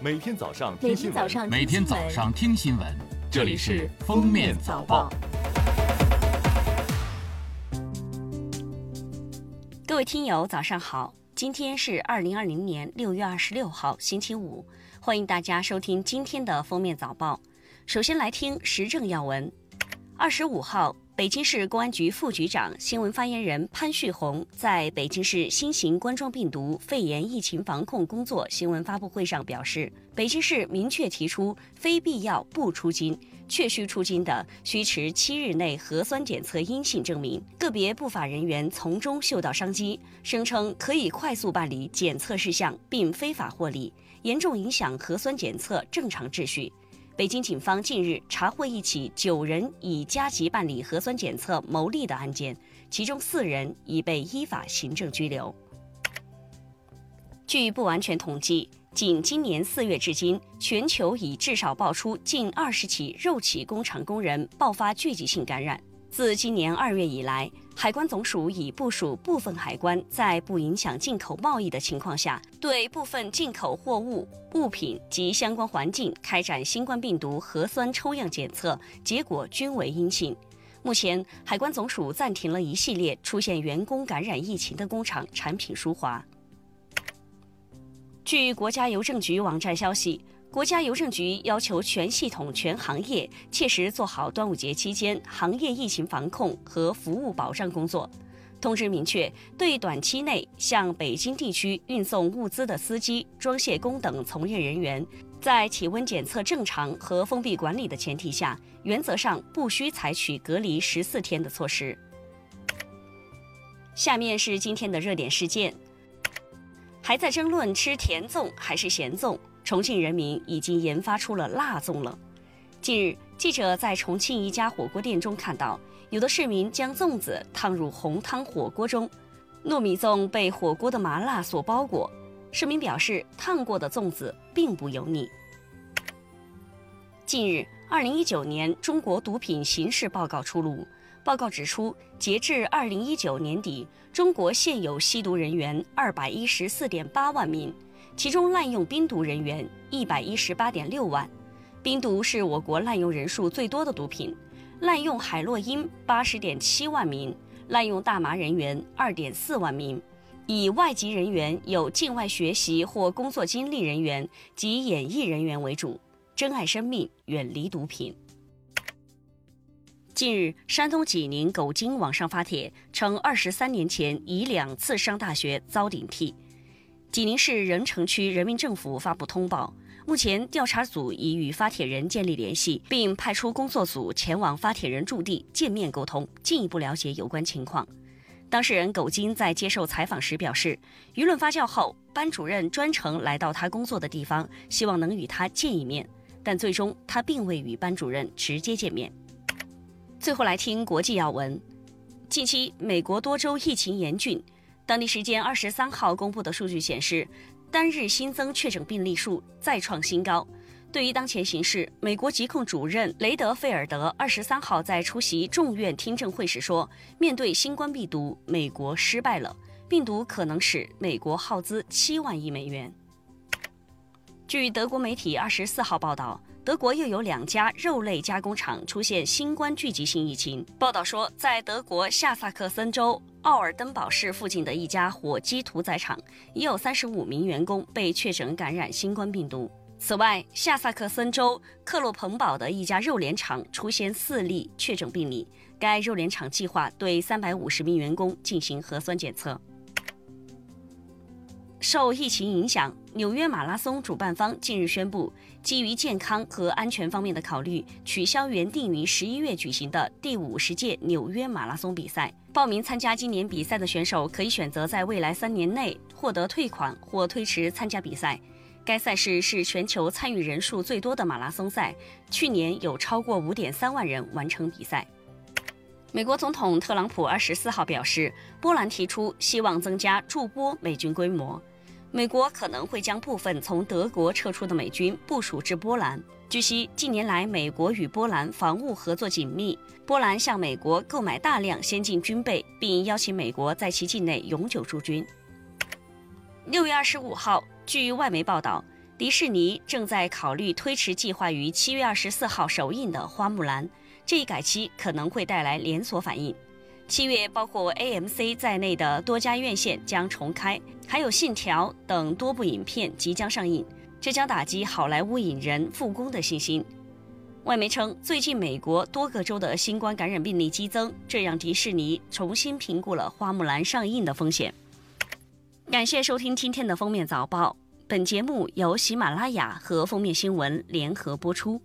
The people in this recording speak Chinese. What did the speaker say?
每天早上听新闻，每天早上听新闻，这里是《封面早报》。各位听友，早上好！今天是二零二零年六月二十六号，星期五，欢迎大家收听今天的《封面早报》。首先来听时政要闻。二十五号，北京市公安局副局长、新闻发言人潘旭红在北京市新型冠状病毒肺炎疫情防控工作新闻发布会上表示，北京市明确提出，非必要不出京。确需出京的，需持七日内核酸检测阴性证明。个别不法人员从中嗅到商机，声称可以快速办理检测事项并非法获利，严重影响核酸检测正常秩序。北京警方近日查获一起九人以加急办理核酸检测牟利的案件，其中四人已被依法行政拘留。据不完全统计，仅今年四月至今，全球已至少爆出近二十起肉企工厂工人爆发聚集性感染。自今年二月以来，海关总署已部署部分海关在不影响进口贸易的情况下，对部分进口货物、物品及相关环境开展新冠病毒核酸抽样检测，结果均为阴性。目前，海关总署暂停了一系列出现员工感染疫情的工厂产品输华。据国家邮政局网站消息，国家邮政局要求全系统、全行业切实做好端午节期间行业疫情防控和服务保障工作。通知明确，对短期内向北京地区运送物资的司机、装卸工等从业人员，在体温检测正常和封闭管理的前提下，原则上不需采取隔离十四天的措施。下面是今天的热点事件。还在争论吃甜粽还是咸粽，重庆人民已经研发出了辣粽了。近日，记者在重庆一家火锅店中看到，有的市民将粽子烫入红汤火锅中，糯米粽被火锅的麻辣所包裹。市民表示，烫过的粽子并不油腻。近日，二零一九年中国毒品形势报告出炉。报告指出，截至二零一九年底，中国现有吸毒人员二百一十四点八万名，其中滥用冰毒人员一百一十八点六万。冰毒是我国滥用人数最多的毒品，滥用海洛因八十点七万名，滥用大麻人员二点四万名，以外籍人员有境外学习或工作经历人员及演艺人员为主。珍爱生命，远离毒品。近日，山东济宁狗精网上发帖称，二十三年前已两次上大学遭顶替。济宁市任城区人民政府发布通报，目前调查组已与发帖人建立联系，并派出工作组前往发帖人驻地见面沟通，进一步了解有关情况。当事人狗金在接受采访时表示，舆论发酵后，班主任专程来到他工作的地方，希望能与他见一面，但最终他并未与班主任直接见面。最后来听国际要闻。近期，美国多州疫情严峻。当地时间二十三号公布的数据显示，单日新增确诊病例数再创新高。对于当前形势，美国疾控主任雷德菲尔德二十三号在出席众院听证会时说：“面对新冠病毒，美国失败了，病毒可能使美国耗资七万亿美元。”据德国媒体二十四号报道。德国又有两家肉类加工厂出现新冠聚集性疫情。报道说，在德国下萨克森州奥尔登堡市附近的一家火鸡屠宰场，已有三十五名员工被确诊感染新冠病毒。此外，下萨克森州克洛彭堡的一家肉联厂出现四例确诊病例，该肉联厂计划对三百五十名员工进行核酸检测。受疫情影响，纽约马拉松主办方近日宣布，基于健康和安全方面的考虑，取消原定于十一月举行的第五十届纽约马拉松比赛。报名参加今年比赛的选手可以选择在未来三年内获得退款或推迟参加比赛。该赛事是全球参与人数最多的马拉松赛，去年有超过五点三万人完成比赛。美国总统特朗普二十四号表示，波兰提出希望增加驻波美军规模。美国可能会将部分从德国撤出的美军部署至波兰。据悉，近年来美国与波兰防务合作紧密，波兰向美国购买大量先进军备，并邀请美国在其境内永久驻军。六月二十五号，据外媒报道，迪士尼正在考虑推迟计划于七月二十四号首映的《花木兰》，这一改期可能会带来连锁反应。七月，包括 AMC 在内的多家院线将重开，还有《信条》等多部影片即将上映，这将打击好莱坞影人复工的信心。外媒称，最近美国多个州的新冠感染病例激增，这让迪士尼重新评估了《花木兰》上映的风险。感谢收听今天的封面早报。本节目由喜马拉雅和封面新闻联合播出。